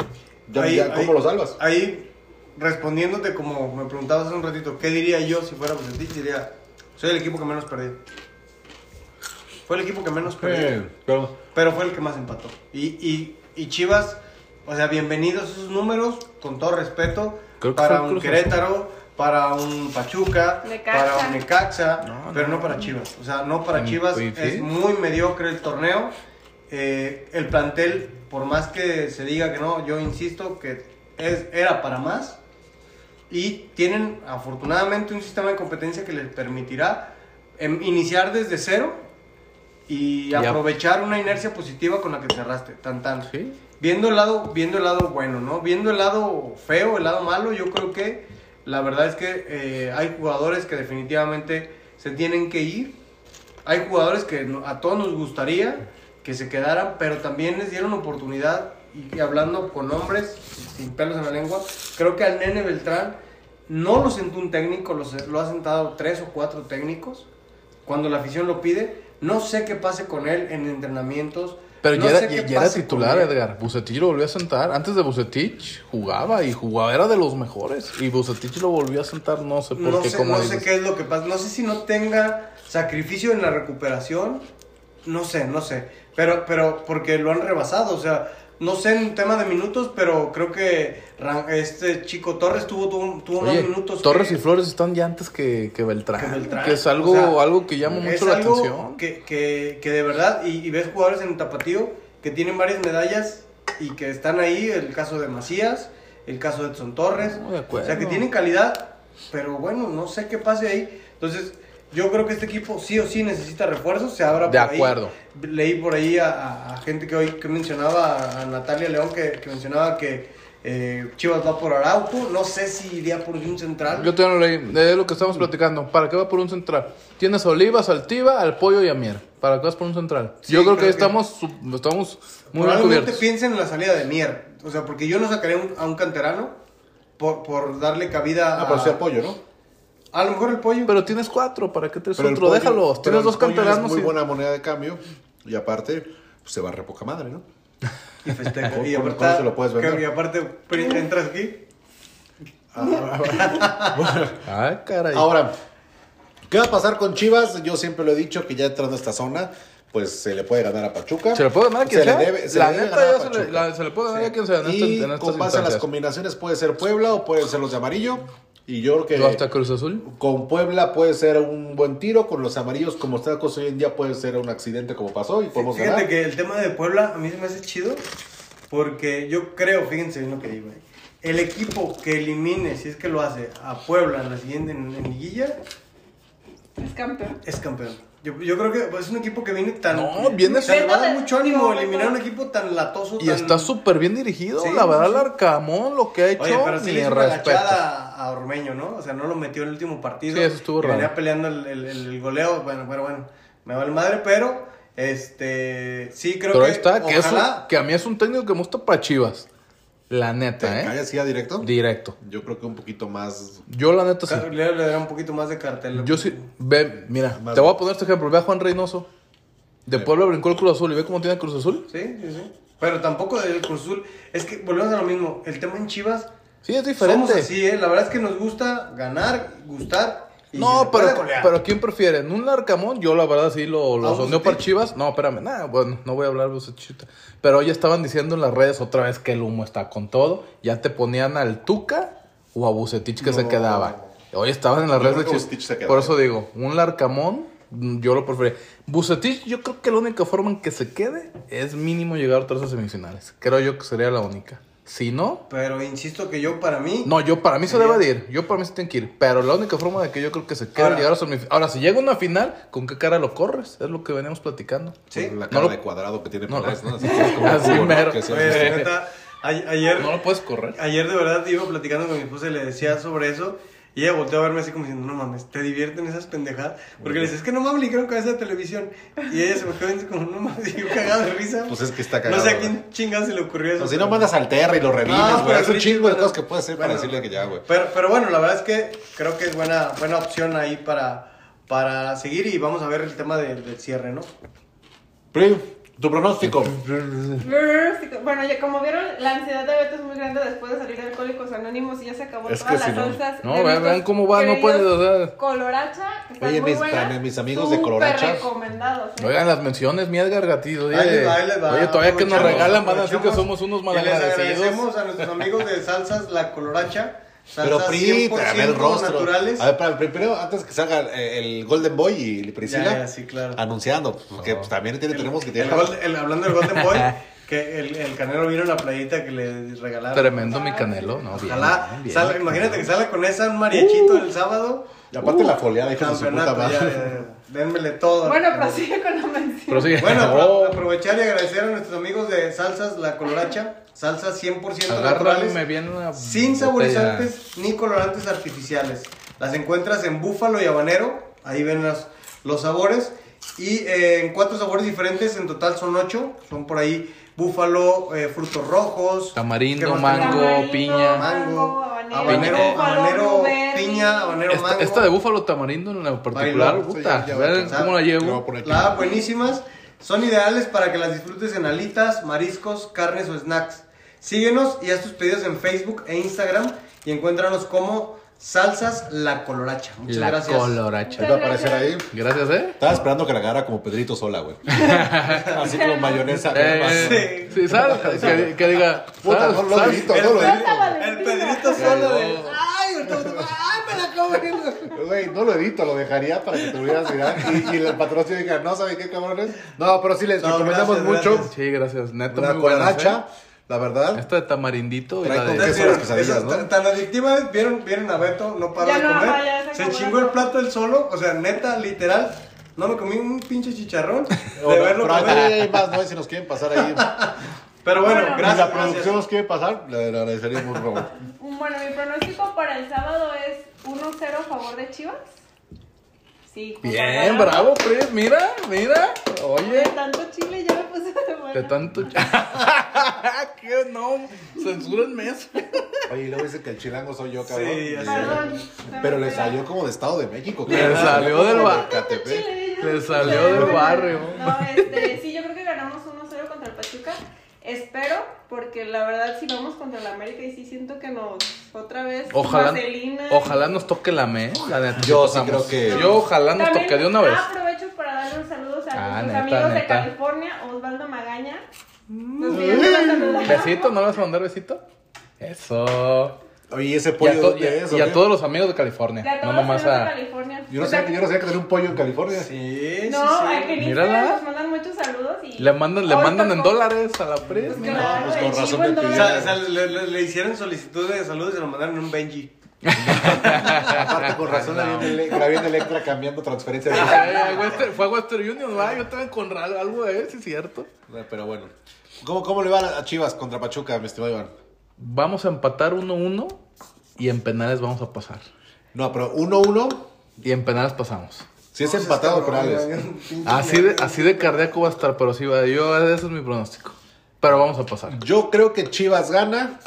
Ya- Ahí- ya, ¿Cómo ahí- lo salvas? Ahí, respondiéndote como me preguntabas hace un ratito, ¿qué diría yo si fuera Bucetich? Diría, soy el equipo que menos perdí. Fue el equipo que menos perdí. Eh, pero- pero fue el que más empató. Y, y, y Chivas, o sea, bienvenidos a esos números, con todo respeto, Creo que para un. Querétaro, para un Pachuca, Necaxa. para un Necaxa, No, pero no, no, para. Chivas. O sea, no para Chivas, sí. es muy mediocre el torneo. Eh, el plantel, por más que se diga que no, yo insisto que es, era para más. Y tienen afortunadamente un sistema de competencia que les permitirá em, iniciar desde cero y aprovechar una inercia positiva con la que cerraste. Tan tan. Sí. Viendo el lado, viendo el lado bueno, ¿no? Viendo el lado feo, el lado malo, yo creo que la verdad es que eh, hay jugadores que definitivamente se tienen que ir. Hay jugadores que a todos nos gustaría que se quedaran, pero también les dieron oportunidad. Y, hablando con hombres, sin pelos en la lengua, creo que al nene Beltrán no lo sentó un técnico, lo, lo ha sentado tres o cuatro técnicos. Cuando la afición lo pide, no sé qué pase con él en entrenamientos. Pero no ya, era, ya- ya titular. Edgar. Bucetich lo volvió a sentar. Antes de Bucetich jugaba y jugaba, era de los mejores. Y Bucetich lo volvió a sentar, no sé por no qué, sé, no dices. sé qué es lo que pasa. No sé si no tenga sacrificio en la recuperación. No sé, no sé. Pero, pero porque lo han rebasado. O sea, no sé en tema de minutos, pero creo que este chico Torres tuvo, tuvo, tuvo Oye, más minutos. Torres que- y Flores están ya antes que, que Beltrán. que Beltrán. Que es algo, O sea, algo que llama mucho la atención. Que, que, que de verdad, y, y ves jugadores en el tapatío que tienen varias medallas y que están ahí, el caso de Macías, el caso de Edson Torres. No, de acuerdo. O sea, que tienen calidad, pero bueno, no sé qué pase ahí. Entonces, yo creo que este equipo sí o sí necesita refuerzos. Se abra De por ahí. acuerdo. Leí por ahí a, a- a gente que hoy que mencionaba, a Natalia León, que, que mencionaba que eh, Chivas va por Araujo. No sé si iría por un central. Yo todavía no leí, es lo que estamos platicando. ¿Para qué va por un central? Tienes a Oliva, Saltiva, al Pollo y a Mier. ¿Para qué vas por un central? Sí, Yo creo que creo ahí que- estamos, estamos muy bien Probablemente cubiertos. piensen en la salida de Mier. O sea, porque yo no sacaría un- a un canterano por, por darle cabida Ah, a... pero sí apoyo, ¿no? A lo mejor el pollo. Pero tienes cuatro, ¿para qué el otro? pollo- Déjalos, tienes dos canteranos. Es muy y- buena moneda de cambio. Y aparte, pues, se barre poca madre, ¿no? Y festeja. ¿Cómo- y aparte, cómo se lo puedes vender? que- y aparte, pri- entras aquí. Ay, caray. Ahora, ¿qué va a pasar con Chivas? Yo siempre lo he dicho que ya entrando a esta zona, pues se le puede ganar a Pachuca. ¿Se le puede ganar a quien Se le debe- se la le debe neta, ganar a ya se le, la- se le puede ganar a quien sea en, Y esta- en con base en las combinaciones puede ser Puebla o pueden ser los de amarillo. Y yo creo ¿Tú que hasta Cruz Azul? con Puebla puede ser un buen tiro, con los amarillos como está la cosa hoy en día puede ser un accidente como pasó y podemos Fíjate ganar. que el tema de Puebla a mí se me hace chido. Porque yo creo, fíjense bien lo que digo. eh, El equipo que elimine, si es que lo hace, a Puebla en la siguiente en, en liguilla, Es campeón. es campeón. Yo, yo creo que es un equipo que viene tan. No, viene le va a dar mucho ánimo eliminar un equipo tan latoso. Y tan- está súper bien dirigido. Sí, la verdad, sí, el. Arcamón, lo que ha hecho, Oye, pero sí le hizo a Ormeño, ¿no? O sea, no lo metió en el último partido. Sí, eso estuvo raro. Venía peleando el, el- el goleo. Bueno, bueno, bueno. Me vale madre, pero. Este. Sí, creo Pero que. ahí está, que, es un- ojalá. que a mí es un técnico que me gusta para Chivas. La ¿Te neta, ¿eh? callas así a directo? Directo. Yo creo que un poquito más. Yo, la neta, sí. Le, le dará un poquito más de cartel. Yo sí. Ve, mira, Más te voy a poner este ejemplo. Ve a Juan Reynoso. De Sí. Puebla brincó el Cruz Azul y ve cómo tiene el Cruz Azul. Sí, sí, sí. Pero tampoco del Cruz Azul. Es que volvemos a lo mismo. El tema en Chivas. Sí, es Somos diferente. así, ¿eh? La verdad es que nos gusta ganar, gustar. No, pero, pero ¿quién prefiere? ¿En un Arcamón? Yo la verdad sí lo, lo ¿A sondeo para? Chivas. No, espérame, nada, bueno, no voy a hablar de Bucetich. Pero ya estaban diciendo en las redes otra vez que el humo está con todo. Ya te ponían al Tuca o a Bucetich que se quedaba. Hoy estaban en las Yo redes de Chivas. Por eso digo, un Larcamón, mm, yo lo prefería. Bucetich, yo creo que la única forma en que se quede es mínimo llegar a tres semifinales. Creo yo que sería la única. Si no, Pero insisto que yo, para mí. no, yo para mí se debe de ir. Yo para mí se tiene que ir. Pero la única forma de que yo creo que se quede Ahora- llegar a semifinal. Ahora, si llega una final, ¿con qué cara lo corres? Es lo que veníamos platicando. Sí. La No cara lo- de cuadrado que tiene No, Peláez, ¿no? no. Así es como Así mero. Oye, neta, ayer. No lo puedes correr. Ayer de verdad iba platicando con mi esposa y le decía sobre eso. Y ella volteó a verme así como diciendo, no mames, ¿te divierten esas pendejadas? Porque le decía, es que no mames, le dijeron cabeza de televisión. Y ella se me quedó como, no mames, y yo cagado de risa. Pues es que está cagado. No sé a quién chingada se le ocurrió eso. O si no mandas al Terra y lo revives, No, güey. pero Es un chingo de cosas que puedes hacer para decirle que ya, güey. Pero, pero bueno, la verdad es que creo que es buena, buena opción ahí para, para seguir y vamos a ver el tema del, del cierre, ¿no? Pri, tu pronóstico. Bueno, ya como vieron, la ansiedad de Beto es muy grande después de salir de Alcohólicos Anónimos y ya se acabó Es todas que las si no- salsas. No, vean, vean cómo va, no o sea. Coloracha, que están Oye, muy mis- buenas, mis amigos de Coloracha. recomendados. ¿eh? Oigan, las menciones, mi Edgar Gatito. Oye, Ahí va, ahí va. oye, todavía que nos regalan, van a decir que somos unos y les malagradecidos. agradecemos a nuestros amigos de Salsas La Coloracha. Pero Pri, te gané el rostro. naturales. A ver, para- primero, antes que salga eh, el Golden Boy y Priscila, Ya, ya, sí, claro. anunciando, porque pues, también tiene, tenemos que El tener... el- hablando del Golden Boy, que el, el canelo vino en la playita que le regalaron. Tremendo mi canelo, ¿no? Bien, Ojalá, bien, bien. salga- imagínate que salga con esa un mariachito el sábado. Y aparte la foliada, hijo de su puta madre. ya, dénmele todo. Bueno, prosigue con la mención. Prosigue. Bueno, Oh. apro- aprovechar y agradecer a nuestros amigos de Salsas La Coloracha. Salsas 100% Agárrame naturales. bien una Sin botella. saborizantes ni colorantes artificiales. Las encuentras en búfalo y habanero. Ahí ven las- los sabores. Y eh, en cuatro sabores diferentes. En total son ocho. Son por ahí búfalo, eh, frutos rojos. Tamarindo, ¿qué más mango? Tamarindo, piña. Mango, habanero, habanero, piña, habanero, Esta, mango. esta de búfalo tamarindo en lo particular, Bailó, puta, ya, ya cómo la llevo. La buenísimas. Son ideales para que las disfrutes en alitas, mariscos, carnes o snacks. Síguenos y haz tus pedidos en Facebook e Instagram y encuéntranos como Salsas La Coloracha. Muchas La gracias. coloracha. Va a aparecer ahí. Gracias, ¿eh? Estaba esperando que la agarra como Pedrito sola, güey. Así como mayonesa. Eh, sí, ¿sabes? Que, que diga, Puta, no lo ¿sabes? edito, El, no lo Pedrito- edito. el Pedrito solo de. ¡Ay! ¡Ay! Me la acabo de. Güey, no lo edito, lo dejaría para que te pudieras mirar. Y, y el patrocinio diga, no, ¿saben qué cabrones? No, pero sí les No, recomendamos gracias, mucho. gracias. Sí, gracias. Neta, La muy buenas. ¿eh? La verdad. Esta de tamarindito y la con de... queso. las quesadillas, Esa ¿no? tan- Tan adictiva es, vieron, vieron a Beto, no para Ya de no, comer. se chingó el plato él solo, o sea, neta, literal. No me comí un pinche chicharrón de Pero, verlo pero comer. ahí hay más, ¿no? Y Si nos quieren pasar ahí. Pero bueno, Bueno. Si gracias. la producción nos quiere pasar, le, le agradeceríamos, por favor. Bueno, mi pronóstico para el sábado es 1-0 a favor de Chivas. Sí. Bien, bravo, Pris. Mira, mira. Oye. De tanto chile ya me puse de buena. De tanto... ¿Qué? No, censúrenme eso. Oye, y luego dice que el chilango soy yo, cabrón. Sí, así Perdón. Pero le salió como de Estado de México. Le salió del de bar- Catepec. Chile, ya. Le salió del barrio. No, este, sí, yo creo que ganamos 1-0 contra el Pachuca. Espero, porque la verdad, si vamos contra el América, y sí siento que nos, otra vez, Ojalá, vaselina. ojalá nos toque la me, la neta. Yo sí sí pasamos. creo que- Yo ojalá nos También toque de una vez. Aprovecho para darle un saludo a Ah, nuestros neta, amigos de neta. California, Osvaldo Magaña. Nos vienen a saludar. ¿Besito? ¿No le vas a mandar besito? Eso. Oye, ¿y ese Y a, pollo dónde y a- es? y todos los amigos de California. De a No nomás los amigos de a. California. Yo no, O sea, sé, yo no sabía que tenía un pollo en California. Sí, sí, No, sí. aquí en Mírala. Instagram nos mandan muchos saludos y... Le mandan, le mandan en con- dólares a la Pris. Pues claro, pues el con razón me en O pidió. sea, dólares. o sea, le, le- le hicieron solicitud de salud y se lo mandaron en un Benji. Aparte, con razón, la viene Electra cambiando transferencia de Ay, ay, Western- fue a Western Union, va. Yo también con algo de eso, es cierto. Pero bueno. ¿Cómo, ¿Cómo le va a Chivas contra Pachuca, mi estimado Iván? Vamos a empatar 1-1 y en penales vamos a pasar. No, pero 1-1, Y en penales pasamos. si es empatado con Alex. Así de, así de cardíaco va a estar, pero sí va. Yo, ese es mi pronóstico. Pero vamos a pasar. Yo creo que Chivas gana.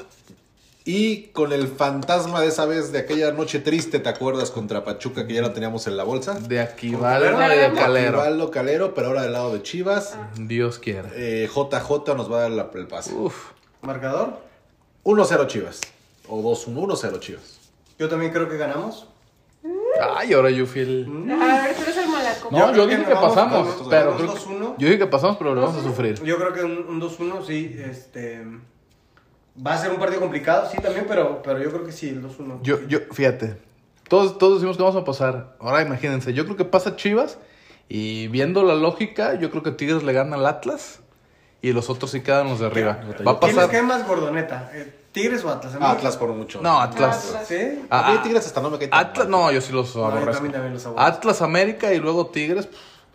Y con el fantasma de esa vez, de aquella noche triste, ¿te acuerdas? Contra Pachuca, que ya la teníamos en la bolsa. De va Calero. de calero. va el Calero, pero ahora del lado de Chivas. Dios quiera. Eh, JJ nos va a dar la- el pase. Uf. ¿Marcador? 1-0 Chivas. O 2-1, 1-0 Chivas. Yo también creo que ganamos. Ay, ahora yo fui el. A ver, tú eres el malaco. No, yo, creo dije que que vamos- pasamos, pero 2-1. yo dije que pasamos, pero lo vamos a sufrir. Yo creo que un, un 2-1, sí, este... Va a ser un partido complicado, sí, también, pero, pero yo creo que sí, el 2-1. Yo, yo, fíjate, todos, todos decimos que vamos a pasar. Ahora imagínense, yo creo que pasa Chivas y viendo la lógica, yo creo que Tigres le gana al Atlas y los otros sí quedan los de arriba. Va a ¿Quién pasar. cae más gordoneta? Eh, ¿Tigres o Atlas? A mí- Atlas por mucho. No, Atlas. Atlas. ¿Sí? A mí Ah, Tigres hasta no me cae Atlas, no, yo sí los No, yo aborrezco. también, también los aborrezco. Atlas, América y luego Tigres.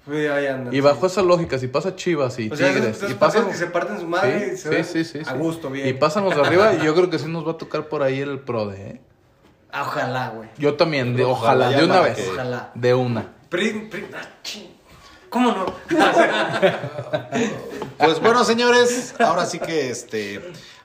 Sí, ahí andan, Y sí. bajo esa lógica, si pasa Chivas y O sea, Tigres esos y pasan que se parten su madre y Sí, se ven sí, sí, sí, a sí. gusto, bien. Y pasan los de arriba y yo creo que sí nos va a tocar por ahí el pro de, ¿eh? Ah, Ojalá, güey. Yo también, de, Ojalá, ojalá, de una vez. que- Ojalá. De una. Pri- pri- ah, ching. ¿Cómo no? Pues bueno, señores, ahora sí que este.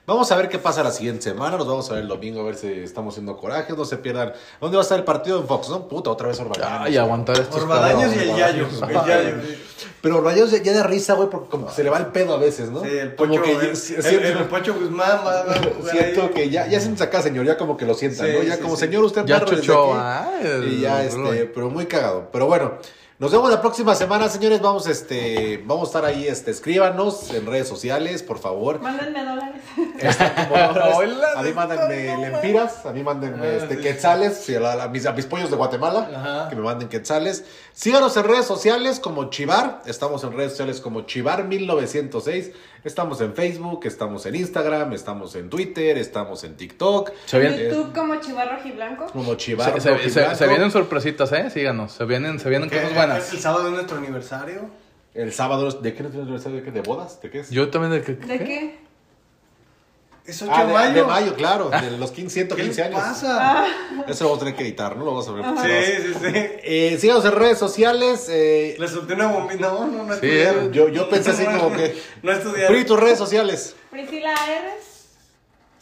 Vamos a ver qué pasa la siguiente semana. Nos vamos a ver el domingo a ver si estamos haciendo coraje. No se pierdan. ¿Dónde va a estar el partido en Fox? No, puta, otra vez Orbañanos. Ay, aguantar estos Orbadaños y el Yayo. El. Pero Orbañanos ya, ya da risa, güey, porque como que se le va el pedo a veces, ¿no? Sí, el como Pocho, que el, si- el- siento, el Pocho Guzmán va, va siento ahí. que ya, ya siéntese acá, señor, ya como que lo sientan, Sí, ¿no? Ya sí, como, sí. señor, usted Ya ay, el- Y ya, este, pero muy cagado. Pero bueno, nos vemos la próxima semana, señores. Vamos, este, vamos a estar ahí, este, escríbanos en redes sociales, por favor. Mándenme dólares. Está como ahora es- Hola, a mí mándenme lempiras, a mí mándenme Ah, este, quetzales, sí, a, la- a mis, a mis pollos de Guatemala, Ajá. que me manden quetzales. Síganos en redes sociales como Chivar, estamos en redes sociales como Chivar1906, estamos en Facebook, estamos en Instagram, estamos en Twitter, estamos en TikTok, Se vienen, YouTube como Chivarro Rojiblanco. como Chivar. se, se- se- Rojiblanco. se vienen sorpresitas, ¿eh? Síganos. Se vienen, se vienen ¿Qué? cosas buenas. El sábado es nuestro aniversario. El sábado, ¿de qué es el aniversario? ¿De qué? ¿De bodas? ¿De qué es? Yo también de que. ¿De qué? Es 8 Ah, de de, mayo. de mayo, claro, de los 15, ¿Qué 115 les años. pasa? Eso lo vamos a tener que editar, ¿no? Lo vamos a ver. Sí, sí, sí. Eh, síganos en redes sociales. eh, Le solté una bombita. No, no, no Sí, estudiaron. yo, yo pensé así como que. No estudiaron. Pri, tus redes sociales. Priscila.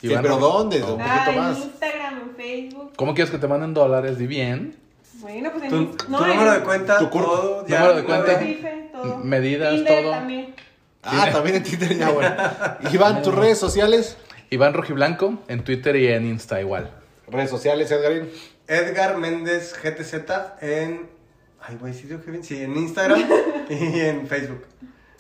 ¿Qué, Iván ¿Pero Ro- dónde? No. Un Ah, poquito en más. Instagram, en Facebook. ¿Cómo quieres que te manden dólares? Di bien. Bueno, pues en Tu, Inst- tu no, número en- de cuenta, tu todo. ya, número de cuenta. Rife, todo. Medidas, Tinder todo. también. Ah, también en Twitter ya, bueno. Iván, tus redes sociales. Iván Rojiblanco en Twitter y en Insta igual. Redes sociales, Edgarín. Edgar Méndez GTZ en. Ay, güey, sí, bien. Sí, en Instagram y en Facebook.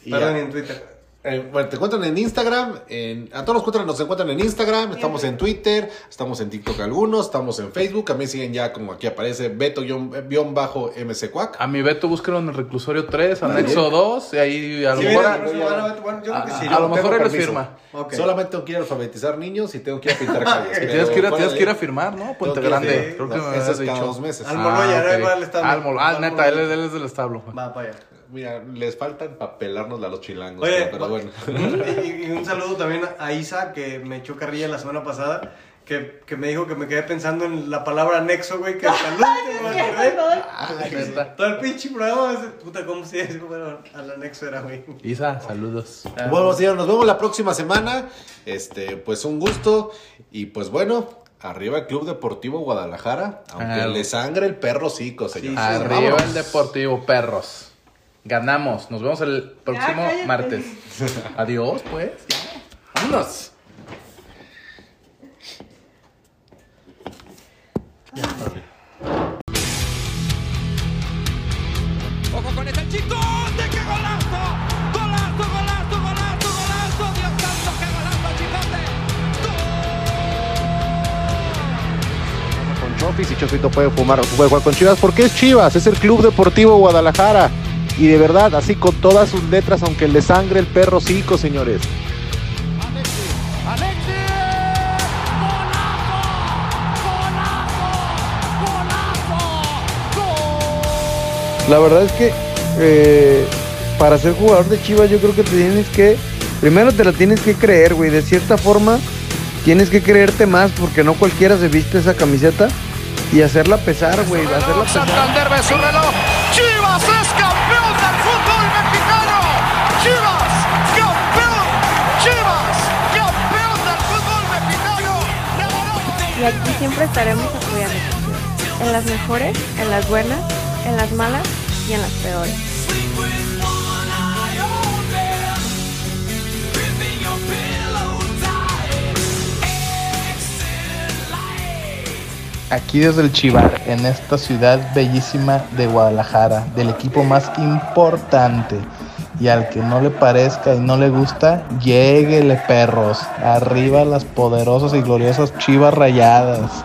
Y Perdón, ya. y en Twitter. Eh, bueno, te encuentran en Instagram, en, a todos los cuentan nos encuentran en Instagram, estamos en Twitter, estamos en TikTok algunos, estamos en Facebook, a mí siguen ya como aquí aparece Beto-MC A mi Beto búsquelo en el reclusorio 3, anexo 2, y ahí a lo mejor... a- lo mejor él permiso. firma. Solamente tengo que ir a alfabetizar niños y tengo que ir a pintar calles. Tienes que ir tienes que ir a firmar, ¿no? Puente Grande. Creo que me habías dicho. dos meses. Al establo. Ah, al Mol- ah, neta, él es del establo. Va para allá. Mira, les falta empapelárnosla a los chilangos, Oye, pero bueno. y, y un saludo también a Isa, que me echó carrilla la semana pasada, que, que me dijo que me quedé pensando en la palabra anexo, güey, que hasta el último me acordé. Ah. Todo el pinche programa, ese- puta, ¿cómo se dice? Bueno, al anexo era, güey. Isa, saludos. Bueno, señor, nos vemos la próxima semana. Este, pues un gusto. Y pues bueno, arriba el Club Deportivo Guadalajara. Aunque Ah. le sangre el perro cico, señor. Sí, Arriba Vámonos. el Deportivo Perros. Ganamos. Nos vemos el próximo martes. Adiós, pues. Ya. Vámonos. Ojo con este chicote, qué golazo. Golazo, golazo, golazo, golazo. Dios santo, qué golazo, chicote. con Chofis y Chofito puede fumar, puede jugar con Chivas porque es Chivas, es el Club Deportivo Guadalajara. Y de verdad, así con todas sus letras, aunque le sangre el perro cico, señores. Alexis. Golazo, golazo, golazo. Gol. La verdad es que eh, para ser jugador de Chivas yo creo que te tienes que, primero te la tienes que creer, güey, de cierta forma tienes que creerte más porque no cualquiera se viste esa camiseta y hacerla pesar, güey, hacerla pesar. Y aquí siempre estaremos apoyando a Chivas. En las mejores, en las buenas, en las malas y en las peores. Aquí desde el Chivar, en esta ciudad bellísima de Guadalajara, del equipo más importante. Y al que no le parezca y no le gusta, lléguele perros. Arriba las poderosas y gloriosas Chivas Rayadas.